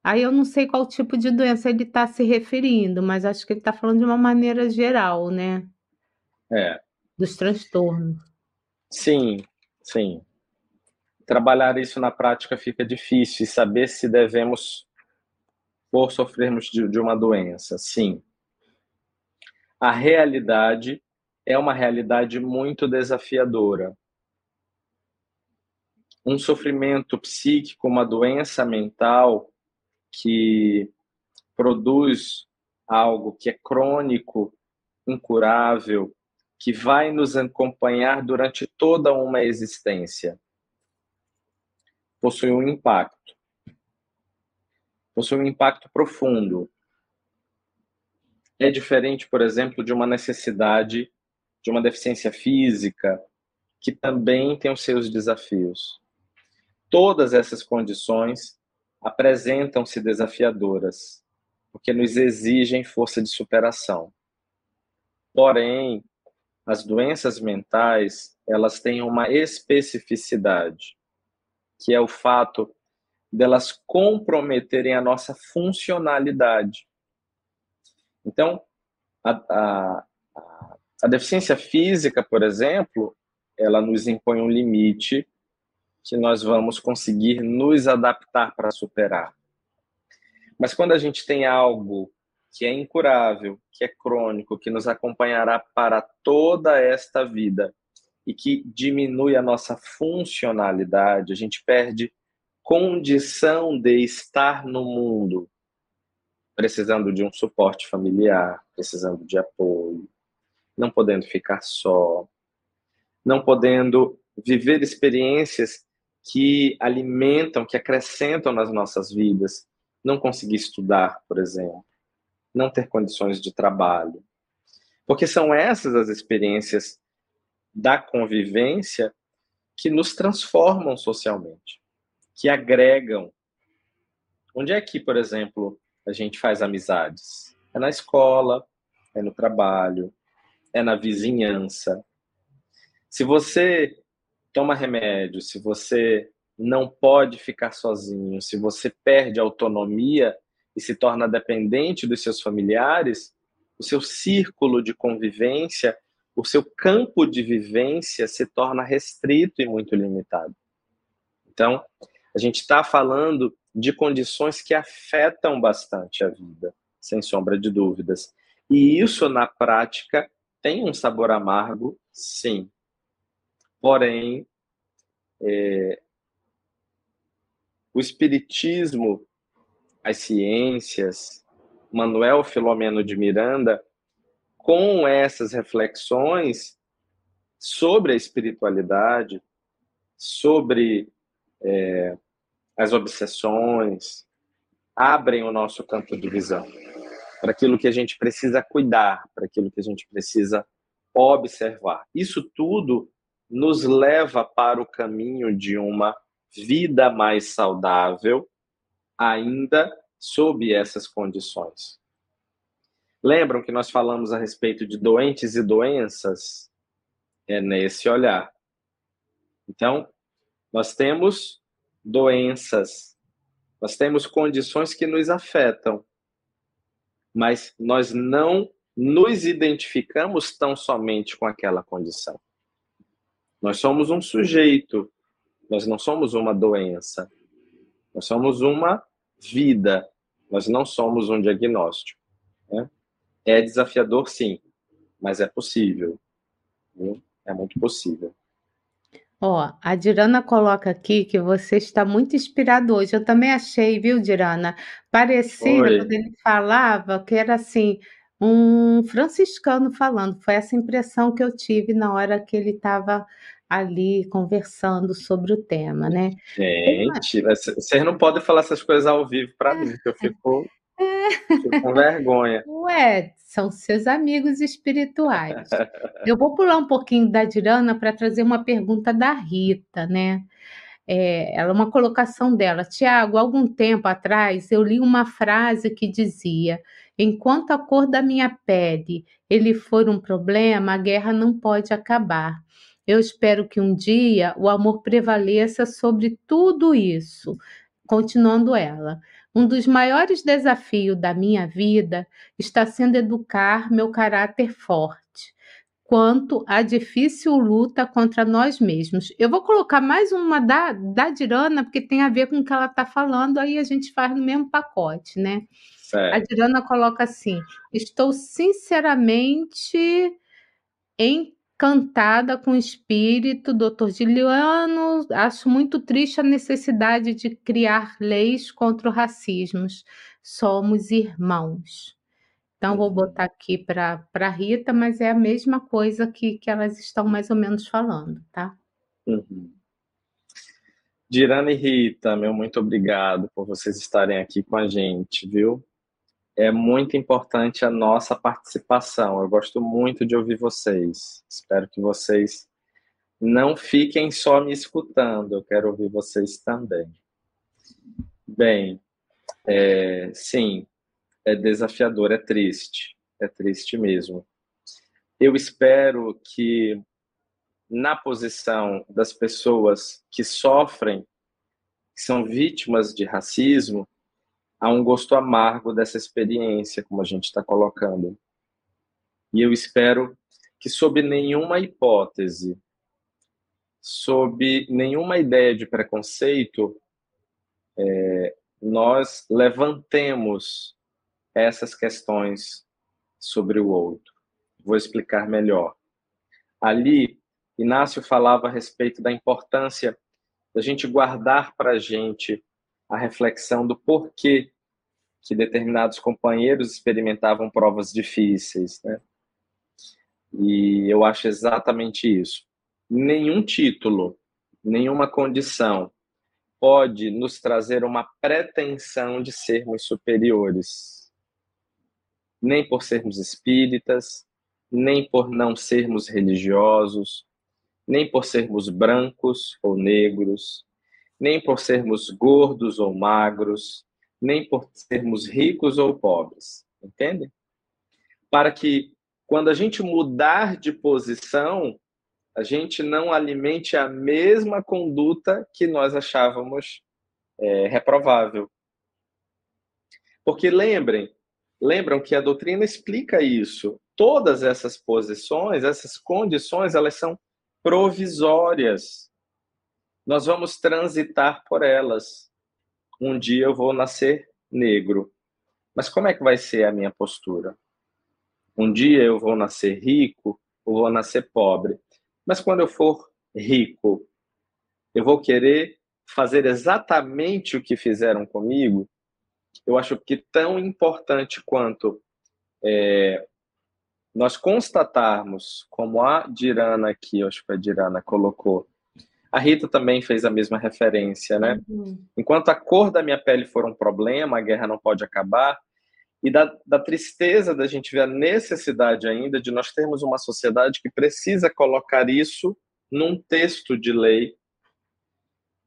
Aí eu não sei qual tipo de doença ele está se referindo, mas acho que ele está falando de uma maneira geral, né? É. Dos transtornos. Sim, sim trabalhar isso na prática fica difícil e saber se devemos por sofrermos de, de uma doença. Sim. A realidade é uma realidade muito desafiadora. Um sofrimento psíquico, uma doença mental que produz algo que é crônico, incurável, que vai nos acompanhar durante toda uma existência possui um impacto. Possui um impacto profundo. É diferente, por exemplo, de uma necessidade, de uma deficiência física, que também tem os seus desafios. Todas essas condições apresentam-se desafiadoras, porque nos exigem força de superação. Porém, as doenças mentais, elas têm uma especificidade que é o fato delas comprometerem a nossa funcionalidade. Então, a, a, a, deficiência física, por exemplo, ela nos impõe um limite que nós vamos conseguir nos adaptar para superar. Mas quando a gente tem algo que é incurável, que é crônico, que nos acompanhará para toda esta vida, e que diminui a nossa funcionalidade, a gente perde condição de estar no mundo, precisando de um suporte familiar, precisando de apoio, não podendo ficar só, não podendo viver experiências que alimentam, que acrescentam nas nossas vidas, não conseguir estudar, por exemplo, não ter condições de trabalho. Porque são essas as experiências da convivência que nos transformam socialmente, que agregam. Onde é que, por exemplo, a gente faz amizades? É na escola, é no trabalho, é na vizinhança. Se você toma remédio, se você não pode ficar sozinho, se você perde autonomia, e se torna dependente dos seus familiares, o seu círculo de convivência, o seu campo de vivência se torna restrito e muito limitado. Então, a gente está falando de condições que afetam bastante a vida, sem sombra de dúvidas. E isso, na prática, tem um sabor amargo, sim. Porém, é, o Espiritismo, as ciências, Manuel Filomeno de Miranda, com essas reflexões sobre a espiritualidade, sobre é, as obsessões, abrem o nosso campo de visão para aquilo que a gente precisa cuidar, para aquilo que a gente precisa observar. Isso tudo nos leva para o caminho de uma vida mais saudável, ainda sob essas condições. Lembram que nós falamos a respeito de doentes e doenças? É nesse olhar. Então, nós temos doenças, nós temos condições que nos afetam, mas nós não nos identificamos tão somente com aquela condição. Nós somos um sujeito, nós não somos uma doença. Nós somos uma vida, nós não somos um diagnóstico. Né? É desafiador, sim, mas é possível. Viu? É muito possível. Ó, a Dirana coloca aqui que você está muito inspirado hoje. Eu também achei, viu, Dirana? Parecia, Oi. quando ele falava, que era assim, um franciscano falando. Foi essa impressão que eu tive na hora que ele estava ali conversando sobre o tema, né? Gente, vocês não podem falar essas coisas ao vivo para mim, que eu fico, fico com vergonha. Ué, são seus amigos espirituais. Eu vou pular um pouquinho da Dirana para trazer uma pergunta da Rita, né? É, ela uma colocação dela. Tiago, algum tempo atrás eu li uma frase que dizia: enquanto a cor da minha pele ele for um problema, a guerra não pode acabar. Eu espero que um dia o amor prevaleça sobre tudo isso. Continuando ela. Um dos maiores desafios da minha vida está sendo educar meu caráter forte, quanto à difícil luta contra nós mesmos. Eu vou colocar mais uma da, da Dirana, porque tem a ver com o que ela está falando, aí a gente faz no mesmo pacote, né? Certo. A Dirana coloca assim: estou sinceramente encantada com espírito, doutor Giliano. Acho muito triste a necessidade de criar leis contra o racismo. Somos irmãos. Então, vou botar aqui para a Rita, mas é a mesma coisa que, que elas estão mais ou menos falando, tá? Uhum. Dirana e Rita, meu muito obrigado por vocês estarem aqui com a gente, viu? É muito importante a nossa participação. Eu gosto muito de ouvir vocês. Espero que vocês não fiquem só me escutando, eu quero ouvir vocês também. Bem, é, sim, é desafiador, é triste, é triste mesmo. Eu espero que, na posição das pessoas que sofrem, que são vítimas de racismo, há um gosto amargo dessa experiência, como a gente está colocando. E eu espero que, sob nenhuma hipótese, sob nenhuma ideia de preconceito, é, nós levantemos essas questões sobre o outro. Vou explicar melhor. Ali, Inácio falava a respeito da importância da gente guardar para a gente a reflexão do porquê que determinados companheiros experimentavam provas difíceis, né? E eu acho exatamente isso. Nenhum título, nenhuma condição pode nos trazer uma pretensão de sermos superiores. Nem por sermos espíritas, nem por não sermos religiosos, nem por sermos brancos ou negros, nem por sermos gordos ou magros, nem por sermos ricos ou pobres. Entendem? Para que, quando a gente mudar de posição, a gente não alimente a mesma conduta que nós achávamos é, reprovável. Porque lembrem, lembram que a doutrina explica isso. Todas essas posições, essas condições, elas são provisórias. Nós vamos transitar por elas. Um dia eu vou nascer negro. Mas como é que vai ser a minha postura? Um dia eu vou nascer rico ou vou nascer pobre. Mas quando eu for rico, eu vou querer fazer exatamente o que fizeram comigo? Eu acho que tão importante quanto é, nós constatarmos, como a Dirana aqui, acho que a Dirana colocou, a Rita também fez a mesma referência, né? Uhum. Enquanto a cor da minha pele for um problema, a guerra não pode acabar, e da, da, tristeza da gente ver a necessidade ainda de nós termos uma sociedade que precisa colocar isso num texto de lei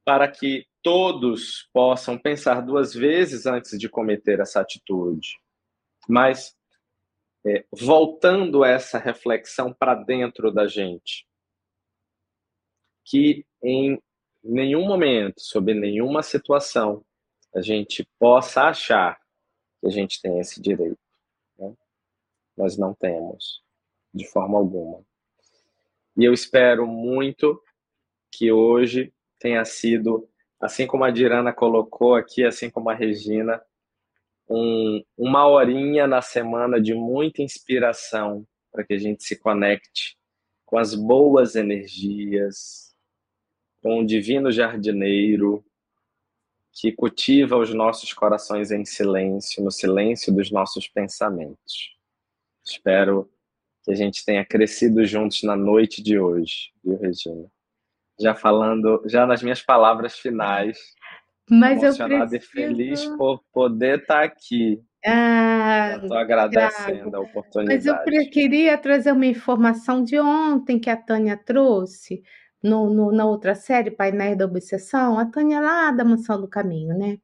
para que todos possam pensar duas vezes antes de cometer essa atitude. Mas, é, voltando essa reflexão para dentro da gente, que em nenhum momento, sob nenhuma situação, a gente possa achar que a gente tem esse direito. Né? Nós não temos, de forma alguma. E eu espero muito que hoje tenha sido, assim como a Dirana colocou aqui, assim como a Regina, um, uma horinha na semana de muita inspiração para que a gente se conecte com as boas energias, com o divino jardineiro, que cultiva os nossos corações em silêncio, no silêncio dos nossos pensamentos. Espero que a gente tenha crescido juntos na noite de hoje, viu, Regina? Já falando, já nas minhas palavras finais. Mas eu preciso... e feliz por poder estar aqui. Ah, Estou agradecendo a oportunidade. Mas eu queria trazer uma informação de ontem que a Tânia trouxe no, no, na outra série, Painéis da Obsessão, a Tânia lá da Mansão do Caminho, né?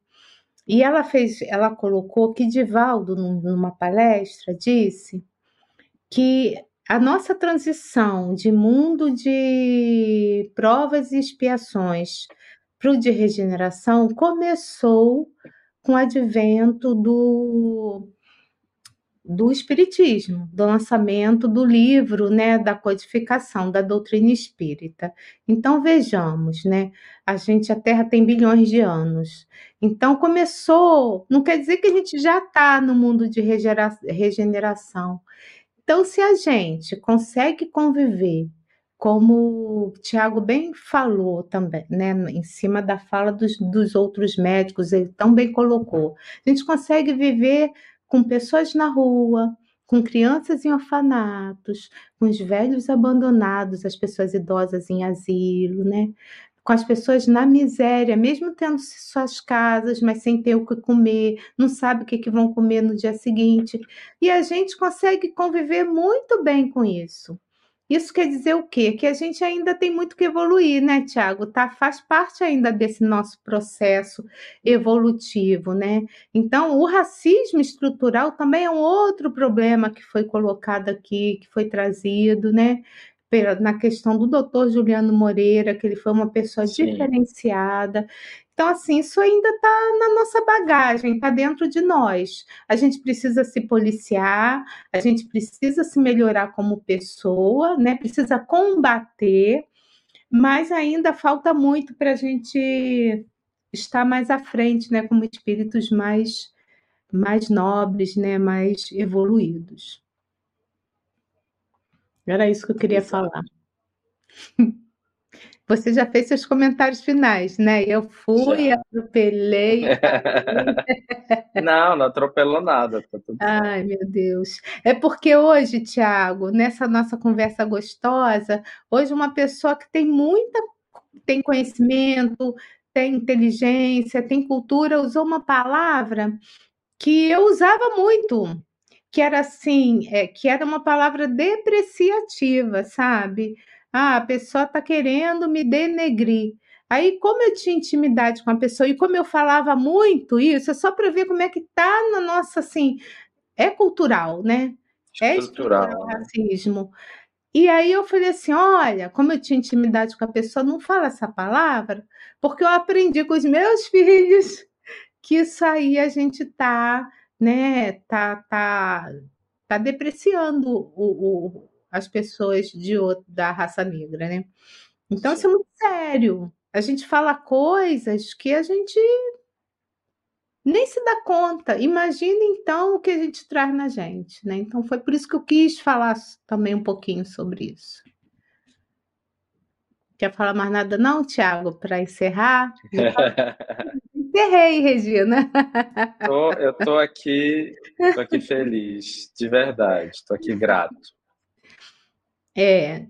E ela fez, ela colocou que Divaldo, numa palestra, disse que a nossa transição de mundo de provas e expiações para o de regeneração começou com o advento do do Espiritismo, do lançamento do livro, né, da codificação da doutrina espírita. Então vejamos, né, a gente, a Terra tem bilhões de anos. Então começou, não quer dizer que a gente já está no mundo de regeneração. Então, se a gente consegue conviver, como o Tiago bem falou também, né, em cima da fala dos, dos outros médicos, ele tão bem colocou, a gente consegue viver com pessoas na rua, com crianças em orfanatos, com os velhos abandonados, as pessoas idosas em asilo, né? Com as pessoas na miséria, mesmo tendo suas casas, mas sem ter o que comer, não sabe o que, que vão comer no dia seguinte. E a gente consegue conviver muito bem com isso. Isso quer dizer o quê? Que a gente ainda tem muito que evoluir, né, Tiago? Tá, faz parte ainda desse nosso processo evolutivo, né? Então, o racismo estrutural também é um outro problema que foi colocado aqui, que foi trazido, né? na questão do doutor Juliano Moreira, que ele foi uma pessoa Sim. diferenciada. Então, assim, isso ainda está na nossa bagagem, está dentro de nós. A gente precisa se policiar, a gente precisa se melhorar como pessoa, né? Precisa combater, mas ainda falta muito para a gente estar mais à frente, né? Como espíritos mais, mais nobres, né? Mais evoluídos. Era isso que eu queria falar. Você já fez seus comentários finais, né? Eu fui, já. atropelei. não, não atropelou nada. Tá Ai, meu Deus. É porque hoje, Tiago, nessa nossa conversa gostosa, hoje uma pessoa que tem muita, tem conhecimento, tem inteligência, tem cultura, usou uma palavra que eu usava muito, que era assim, é, que era uma palavra depreciativa, sabe? Ah, a pessoa está querendo me denegrir. Aí, como eu tinha intimidade com a pessoa e como eu falava muito isso, é só para ver como é que tá na nossa, assim, é cultural, né? É estrutural o racismo. E aí eu falei assim, olha, como eu tinha intimidade com a pessoa, não fala essa palavra, porque eu aprendi com os meus filhos que isso aí a gente tá né, tá, tá, tá depreciando o, o, as pessoas de, da raça negra, né? Então, isso é muito sério. A gente fala coisas que a gente nem se dá conta. Imagina então o que a gente traz na gente, né? Então foi por isso que eu quis falar também um pouquinho sobre isso. Quer falar mais nada não, Tiago, para encerrar? Encerrei, Regina. Tô, eu tô aqui, tô aqui feliz, de verdade, tô aqui grato. É,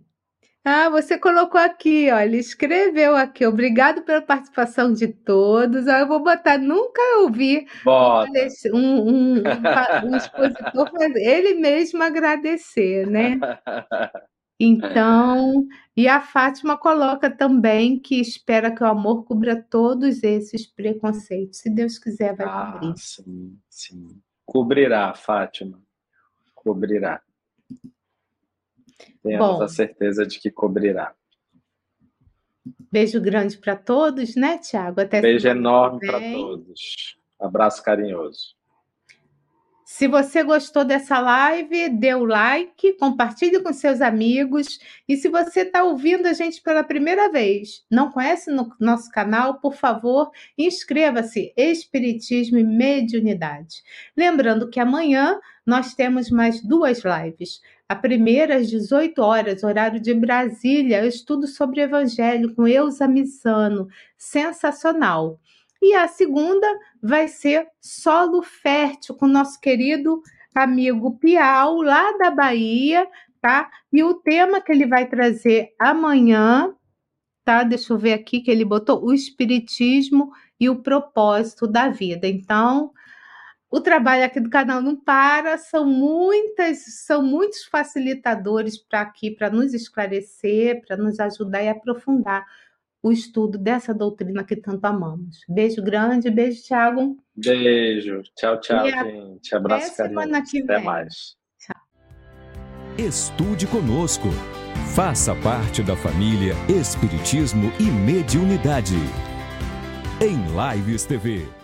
ah, você colocou aqui, olha, escreveu aqui. Obrigado pela participação de todos. Ah, eu vou botar, nunca ouvi um, um, um, um expositor ele mesmo agradecer, né? Então, e a Fátima coloca também que espera que o amor cubra todos esses preconceitos. Se Deus quiser, vai ah, cobrir. Sim, sim. Cobrirá, Fátima. Cobrirá. Temos Bom, a certeza de que cobrirá. Beijo grande para todos, né, Tiago? Beijo enorme para todos. Abraço carinhoso. Se você gostou dessa live, dê o like, compartilhe com seus amigos. E se você está ouvindo a gente pela primeira vez, não conhece no nosso canal, por favor, inscreva-se Espiritismo e Mediunidade. Lembrando que amanhã nós temos mais duas lives. A primeira, às 18 horas, horário de Brasília, eu estudo sobre Evangelho com Eusa Missano. Sensacional. E a segunda vai ser Solo Fértil, com nosso querido amigo Piau, lá da Bahia, tá? E o tema que ele vai trazer amanhã, tá? Deixa eu ver aqui que ele botou o Espiritismo e o propósito da vida. Então, o trabalho aqui do canal não para, são muitas, são muitos facilitadores para aqui para nos esclarecer, para nos ajudar e aprofundar o estudo dessa doutrina que tanto amamos. Beijo grande, beijo, Thiago. Beijo. Tchau, tchau, e gente. Abraço, carinho. Até vem. mais. Tchau. Estude conosco. Faça parte da família Espiritismo e Mediunidade. Em Lives TV.